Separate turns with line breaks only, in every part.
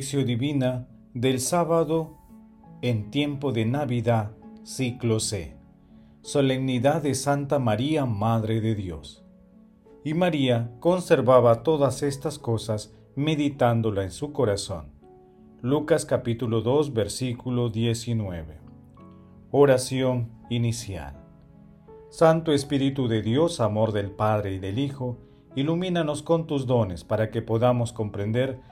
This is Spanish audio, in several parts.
Divina del sábado en tiempo de Navidad, ciclo C. Solemnidad de Santa María, Madre de Dios. Y María conservaba todas estas cosas meditándola en su corazón. Lucas capítulo 2 versículo 19. Oración inicial. Santo Espíritu de Dios, amor del Padre y del Hijo, ilumínanos con tus dones para que podamos comprender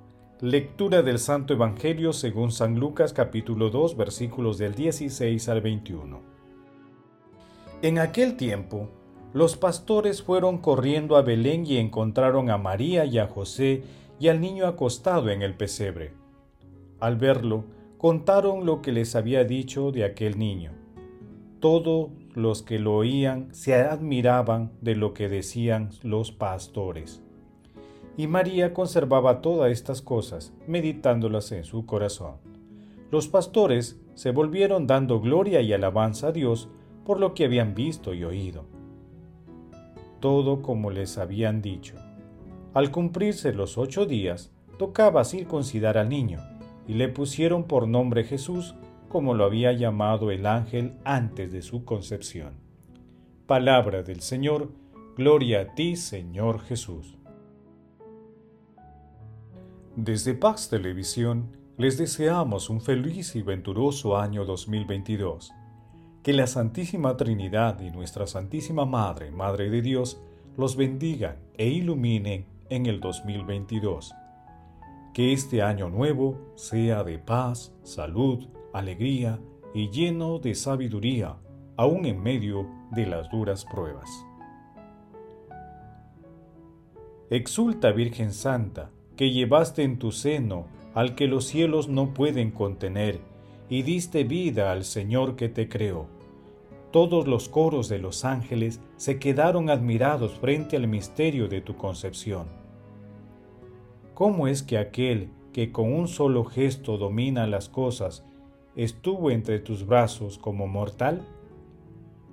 Lectura del Santo Evangelio según San Lucas capítulo 2 versículos del 16 al 21. En aquel tiempo, los pastores fueron corriendo a Belén y encontraron a María y a José y al niño acostado en el pesebre. Al verlo, contaron lo que les había dicho de aquel niño. Todos los que lo oían se admiraban de lo que decían los pastores. Y María conservaba todas estas cosas, meditándolas en su corazón. Los pastores se volvieron dando gloria y alabanza a Dios por lo que habían visto y oído. Todo como les habían dicho. Al cumplirse los ocho días, tocaba circuncidar al niño, y le pusieron por nombre Jesús, como lo había llamado el ángel antes de su concepción. Palabra del Señor, gloria a ti, Señor Jesús. Desde Pax Televisión les deseamos un feliz y venturoso año 2022. Que la Santísima Trinidad y nuestra Santísima Madre, Madre de Dios, los bendigan e iluminen en el 2022. Que este año nuevo sea de paz, salud, alegría y lleno de sabiduría, aún en medio de las duras pruebas. Exulta Virgen Santa, que llevaste en tu seno al que los cielos no pueden contener, y diste vida al Señor que te creó. Todos los coros de los ángeles se quedaron admirados frente al misterio de tu concepción. ¿Cómo es que aquel que con un solo gesto domina las cosas estuvo entre tus brazos como mortal?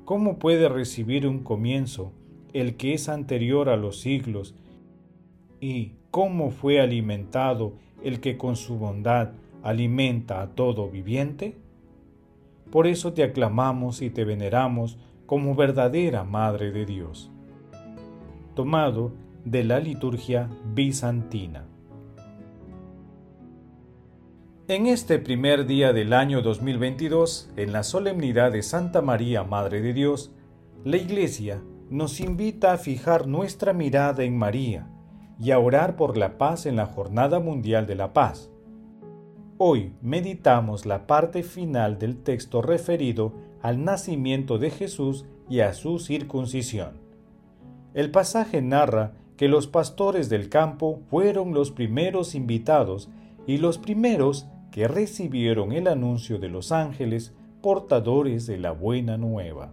¿Cómo puede recibir un comienzo el que es anterior a los siglos y cómo fue alimentado el que con su bondad alimenta a todo viviente? Por eso te aclamamos y te veneramos como verdadera Madre de Dios. Tomado de la liturgia bizantina. En este primer día del año 2022, en la solemnidad de Santa María, Madre de Dios, la Iglesia nos invita a fijar nuestra mirada en María, y a orar por la paz en la Jornada Mundial de la Paz. Hoy meditamos la parte final del texto referido al nacimiento de Jesús y a su circuncisión. El pasaje narra que los pastores del campo fueron los primeros invitados y los primeros que recibieron el anuncio de los ángeles portadores de la buena nueva.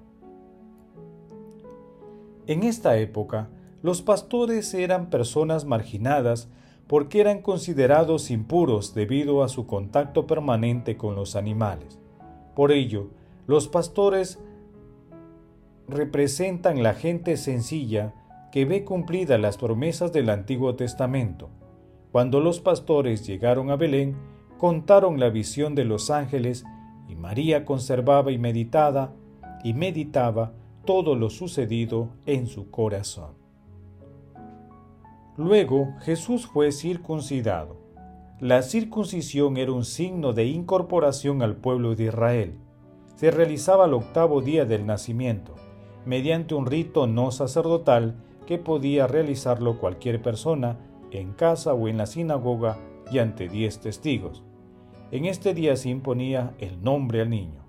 En esta época, los pastores eran personas marginadas porque eran considerados impuros debido a su contacto permanente con los animales. Por ello, los pastores representan la gente sencilla que ve cumplidas las promesas del Antiguo Testamento. Cuando los pastores llegaron a Belén, contaron la visión de los ángeles y María conservaba y meditada y meditaba todo lo sucedido en su corazón. Luego Jesús fue circuncidado. La circuncisión era un signo de incorporación al pueblo de Israel. Se realizaba al octavo día del nacimiento, mediante un rito no sacerdotal que podía realizarlo cualquier persona en casa o en la sinagoga y ante diez testigos. En este día se imponía el nombre al niño.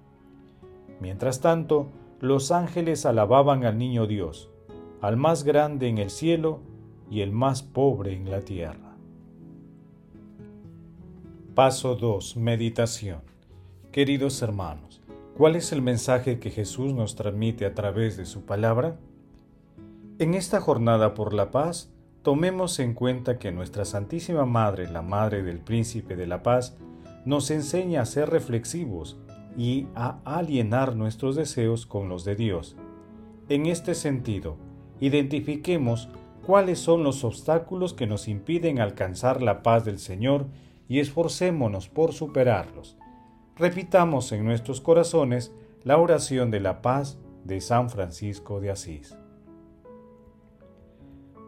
Mientras tanto, los ángeles alababan al niño Dios, al más grande en el cielo y el más pobre en la tierra. Paso 2. Meditación. Queridos hermanos, ¿cuál es el mensaje que Jesús nos transmite a través de su palabra? En esta jornada por la paz, tomemos en cuenta que nuestra Santísima Madre, la Madre del Príncipe de la Paz, nos enseña a ser reflexivos y a alienar nuestros deseos con los de Dios. En este sentido, identifiquemos cuáles son los obstáculos que nos impiden alcanzar la paz del Señor y esforcémonos por superarlos. Repitamos en nuestros corazones la oración de la paz de San Francisco de Asís.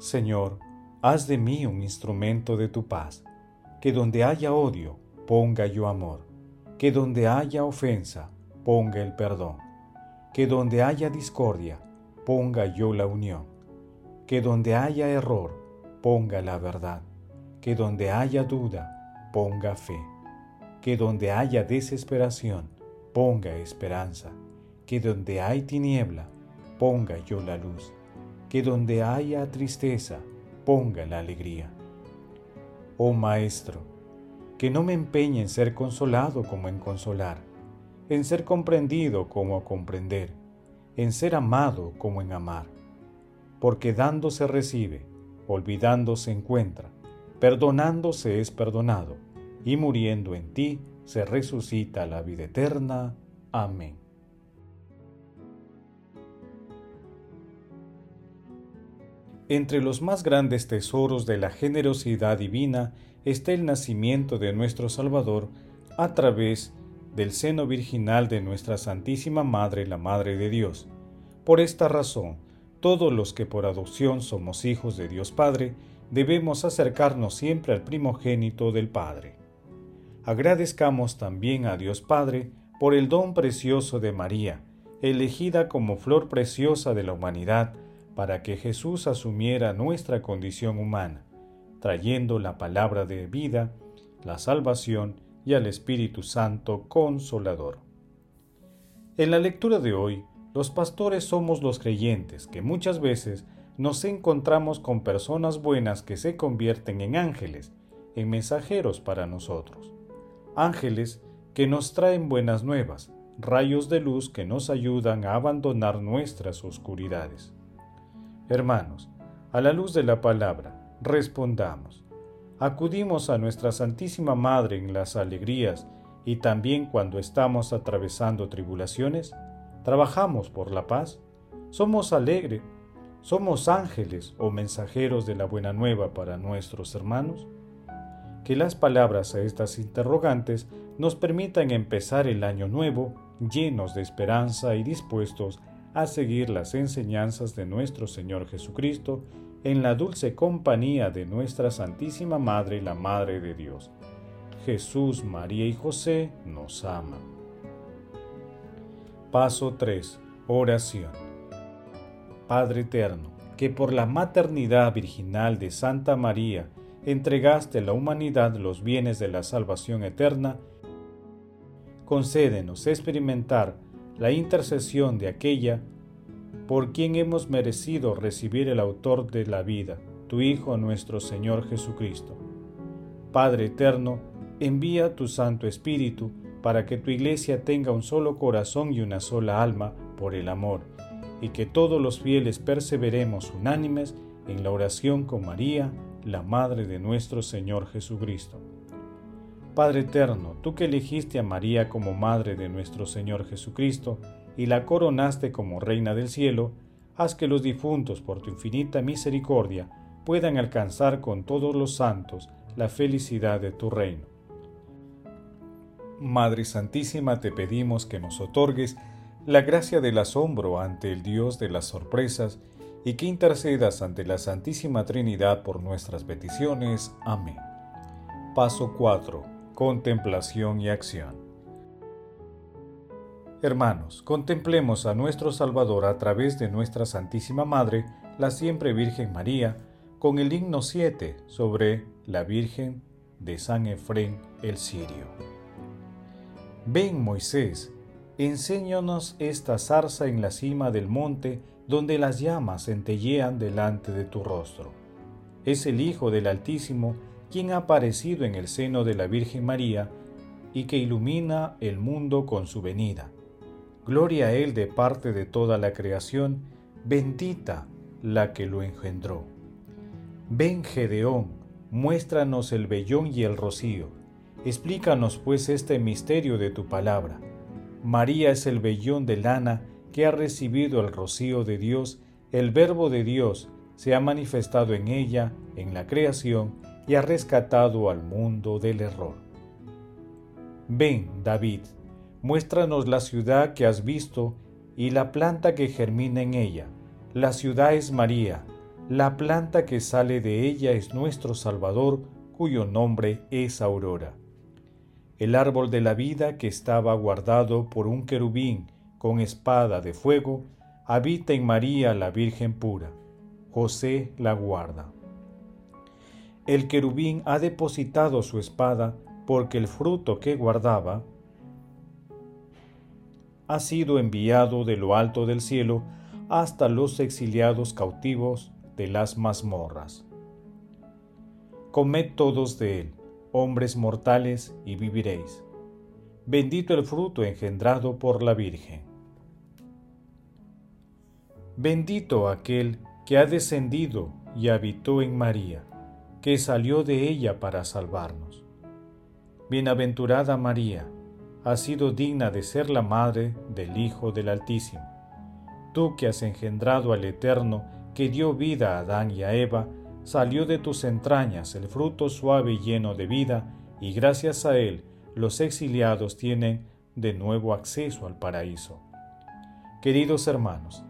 Señor, haz de mí un instrumento de tu paz, que donde haya odio, ponga yo amor, que donde haya ofensa, ponga el perdón, que donde haya discordia, ponga yo la unión, que donde haya error, ponga la verdad, que donde haya duda, ponga fe, que donde haya desesperación, ponga esperanza, que donde hay tiniebla, ponga yo la luz que donde haya tristeza, ponga la alegría. Oh Maestro, que no me empeñe en ser consolado como en consolar, en ser comprendido como a comprender, en ser amado como en amar. Porque dando se recibe, olvidando se encuentra, perdonando se es perdonado, y muriendo en ti se resucita la vida eterna. Amén. Entre los más grandes tesoros de la generosidad divina está el nacimiento de nuestro Salvador a través del seno virginal de nuestra Santísima Madre, la Madre de Dios. Por esta razón, todos los que por adopción somos hijos de Dios Padre, debemos acercarnos siempre al primogénito del Padre. Agradezcamos también a Dios Padre por el don precioso de María, elegida como flor preciosa de la humanidad, para que Jesús asumiera nuestra condición humana, trayendo la palabra de vida, la salvación y al Espíritu Santo consolador. En la lectura de hoy, los pastores somos los creyentes que muchas veces nos encontramos con personas buenas que se convierten en ángeles, en mensajeros para nosotros. Ángeles que nos traen buenas nuevas, rayos de luz que nos ayudan a abandonar nuestras oscuridades. Hermanos, a la luz de la palabra, respondamos. Acudimos a nuestra Santísima Madre en las alegrías y también cuando estamos atravesando tribulaciones. Trabajamos por la paz. Somos alegres. Somos ángeles o mensajeros de la buena nueva para nuestros hermanos. Que las palabras a estas interrogantes nos permitan empezar el año nuevo llenos de esperanza y dispuestos a seguir las enseñanzas de nuestro Señor Jesucristo en la dulce compañía de nuestra Santísima Madre, la Madre de Dios. Jesús, María y José nos aman. Paso 3. Oración. Padre Eterno, que por la maternidad virginal de Santa María entregaste a la humanidad los bienes de la salvación eterna, concédenos experimentar la intercesión de aquella por quien hemos merecido recibir el autor de la vida, tu Hijo nuestro Señor Jesucristo. Padre eterno, envía tu Santo Espíritu para que tu iglesia tenga un solo corazón y una sola alma por el amor, y que todos los fieles perseveremos unánimes en la oración con María, la Madre de nuestro Señor Jesucristo. Padre eterno, tú que elegiste a María como Madre de nuestro Señor Jesucristo y la coronaste como Reina del cielo, haz que los difuntos por tu infinita misericordia puedan alcanzar con todos los santos la felicidad de tu reino. Madre Santísima, te pedimos que nos otorgues la gracia del asombro ante el Dios de las sorpresas y que intercedas ante la Santísima Trinidad por nuestras peticiones. Amén. Paso 4 contemplación y acción. Hermanos, contemplemos a nuestro Salvador a través de nuestra Santísima Madre, la siempre Virgen María, con el himno 7 sobre la Virgen de San Efrén el Sirio. Ven, Moisés, enséñanos esta zarza en la cima del monte donde las llamas centellean delante de tu rostro. Es el Hijo del Altísimo quien ha aparecido en el seno de la Virgen María y que ilumina el mundo con su venida. Gloria a Él de parte de toda la creación, bendita la que lo engendró. Ven Gedeón, muéstranos el vellón y el rocío. Explícanos pues este misterio de tu palabra. María es el vellón de lana que ha recibido el rocío de Dios, el verbo de Dios se ha manifestado en ella, en la creación, y ha rescatado al mundo del error. Ven, David, muéstranos la ciudad que has visto y la planta que germina en ella. La ciudad es María, la planta que sale de ella es nuestro Salvador, cuyo nombre es Aurora. El árbol de la vida que estaba guardado por un querubín con espada de fuego, habita en María la Virgen pura. José la guarda. El querubín ha depositado su espada porque el fruto que guardaba ha sido enviado de lo alto del cielo hasta los exiliados cautivos de las mazmorras. Comed todos de él, hombres mortales, y viviréis. Bendito el fruto engendrado por la Virgen. Bendito aquel que ha descendido y habitó en María, que salió de ella para salvarnos. Bienaventurada María, has sido digna de ser la madre del Hijo del Altísimo. Tú que has engendrado al Eterno, que dio vida a Adán y a Eva, salió de tus entrañas el fruto suave y lleno de vida, y gracias a él los exiliados tienen de nuevo acceso al paraíso. Queridos hermanos,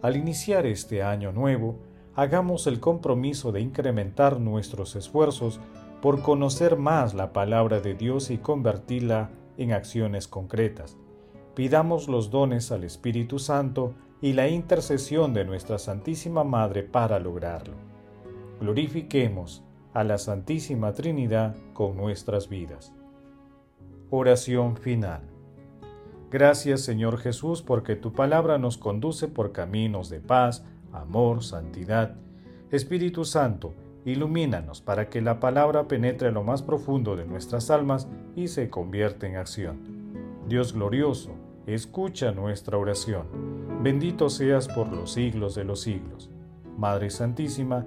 al iniciar este año nuevo, hagamos el compromiso de incrementar nuestros esfuerzos por conocer más la palabra de Dios y convertirla en acciones concretas. Pidamos los dones al Espíritu Santo y la intercesión de nuestra Santísima Madre para lograrlo. Glorifiquemos a la Santísima Trinidad con nuestras vidas. Oración final. Gracias Señor Jesús porque tu palabra nos conduce por caminos de paz, amor, santidad. Espíritu Santo, ilumínanos para que la palabra penetre en lo más profundo de nuestras almas y se convierta en acción. Dios glorioso, escucha nuestra oración. Bendito seas por los siglos de los siglos. Madre Santísima,